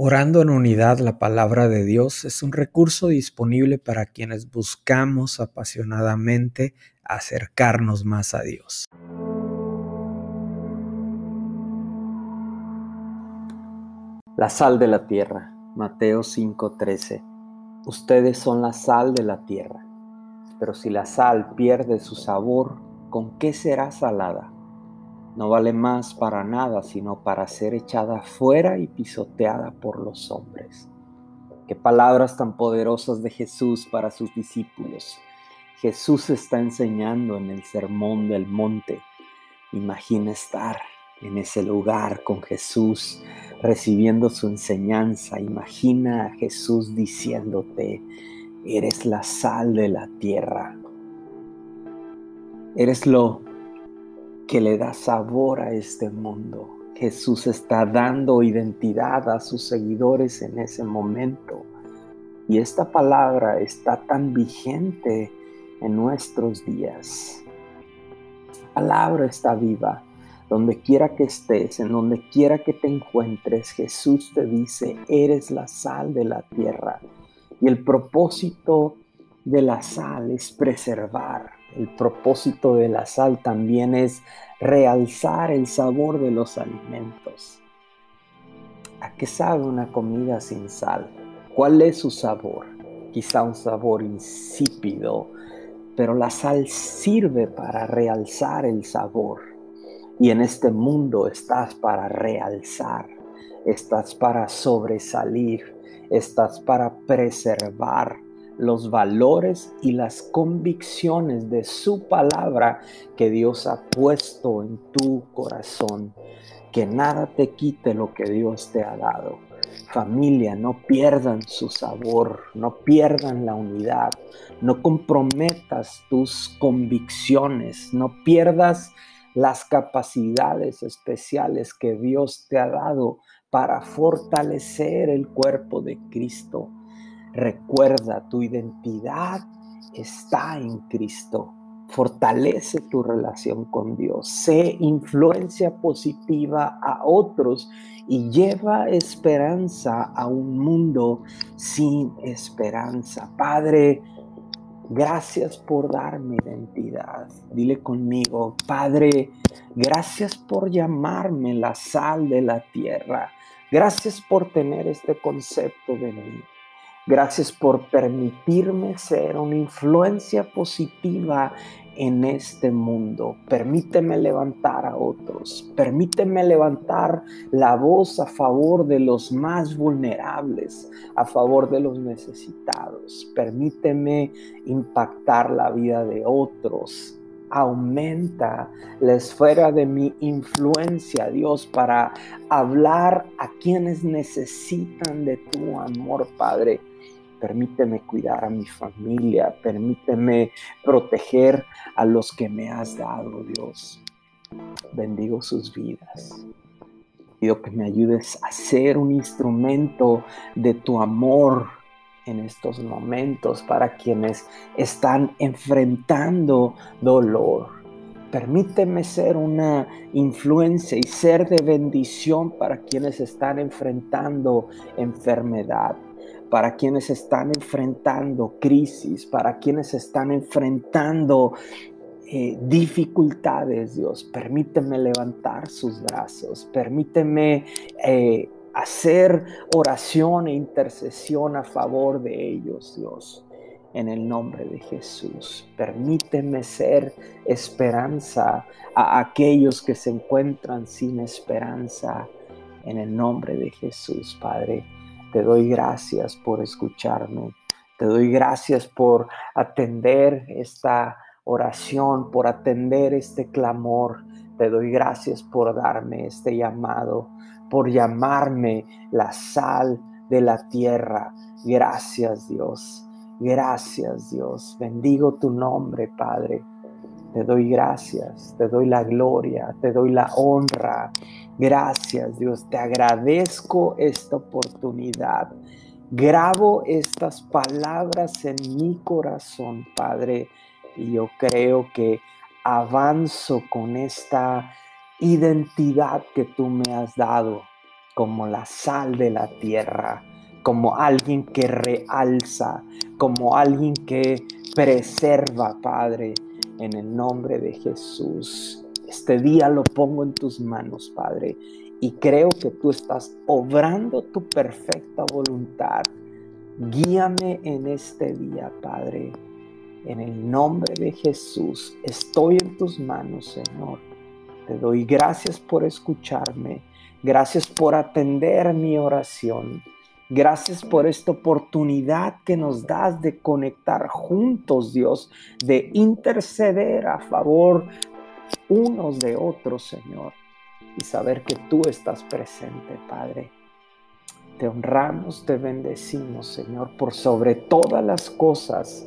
Orando en unidad la palabra de Dios es un recurso disponible para quienes buscamos apasionadamente acercarnos más a Dios. La sal de la tierra, Mateo 5:13. Ustedes son la sal de la tierra, pero si la sal pierde su sabor, ¿con qué será salada? No vale más para nada sino para ser echada fuera y pisoteada por los hombres. Qué palabras tan poderosas de Jesús para sus discípulos. Jesús está enseñando en el sermón del monte. Imagina estar en ese lugar con Jesús recibiendo su enseñanza. Imagina a Jesús diciéndote, eres la sal de la tierra. Eres lo que le da sabor a este mundo. Jesús está dando identidad a sus seguidores en ese momento. Y esta palabra está tan vigente en nuestros días. La palabra está viva. Donde quiera que estés, en donde quiera que te encuentres, Jesús te dice, eres la sal de la tierra. Y el propósito de la sal es preservar, el propósito de la sal también es realzar el sabor de los alimentos. ¿A qué sabe una comida sin sal? ¿Cuál es su sabor? Quizá un sabor insípido, pero la sal sirve para realzar el sabor. Y en este mundo estás para realzar, estás para sobresalir, estás para preservar los valores y las convicciones de su palabra que Dios ha puesto en tu corazón. Que nada te quite lo que Dios te ha dado. Familia, no pierdan su sabor, no pierdan la unidad, no comprometas tus convicciones, no pierdas las capacidades especiales que Dios te ha dado para fortalecer el cuerpo de Cristo Recuerda, tu identidad está en Cristo. Fortalece tu relación con Dios. Sé influencia positiva a otros y lleva esperanza a un mundo sin esperanza. Padre, gracias por darme identidad. Dile conmigo, Padre, gracias por llamarme la sal de la tierra. Gracias por tener este concepto de mí. Gracias por permitirme ser una influencia positiva en este mundo. Permíteme levantar a otros. Permíteme levantar la voz a favor de los más vulnerables, a favor de los necesitados. Permíteme impactar la vida de otros. Aumenta la esfera de mi influencia, Dios, para hablar a quienes necesitan de tu amor, Padre permíteme cuidar a mi familia, permíteme proteger a los que me has dado, Dios. Bendigo sus vidas. Pido que me ayudes a ser un instrumento de tu amor en estos momentos para quienes están enfrentando dolor. Permíteme ser una influencia y ser de bendición para quienes están enfrentando enfermedad para quienes están enfrentando crisis, para quienes están enfrentando eh, dificultades, Dios. Permíteme levantar sus brazos, permíteme eh, hacer oración e intercesión a favor de ellos, Dios. En el nombre de Jesús, permíteme ser esperanza a aquellos que se encuentran sin esperanza. En el nombre de Jesús, Padre. Te doy gracias por escucharme. Te doy gracias por atender esta oración, por atender este clamor. Te doy gracias por darme este llamado, por llamarme la sal de la tierra. Gracias Dios. Gracias Dios. Bendigo tu nombre, Padre. Te doy gracias, te doy la gloria, te doy la honra. Gracias Dios, te agradezco esta oportunidad. Grabo estas palabras en mi corazón, Padre, y yo creo que avanzo con esta identidad que tú me has dado como la sal de la tierra, como alguien que realza, como alguien que preserva, Padre, en el nombre de Jesús. Este día lo pongo en tus manos, Padre, y creo que tú estás obrando tu perfecta voluntad. Guíame en este día, Padre. En el nombre de Jesús, estoy en tus manos, Señor. Te doy gracias por escucharme. Gracias por atender mi oración. Gracias por esta oportunidad que nos das de conectar juntos, Dios, de interceder a favor unos de otros, Señor, y saber que tú estás presente, Padre. Te honramos, te bendecimos, Señor, por sobre todas las cosas,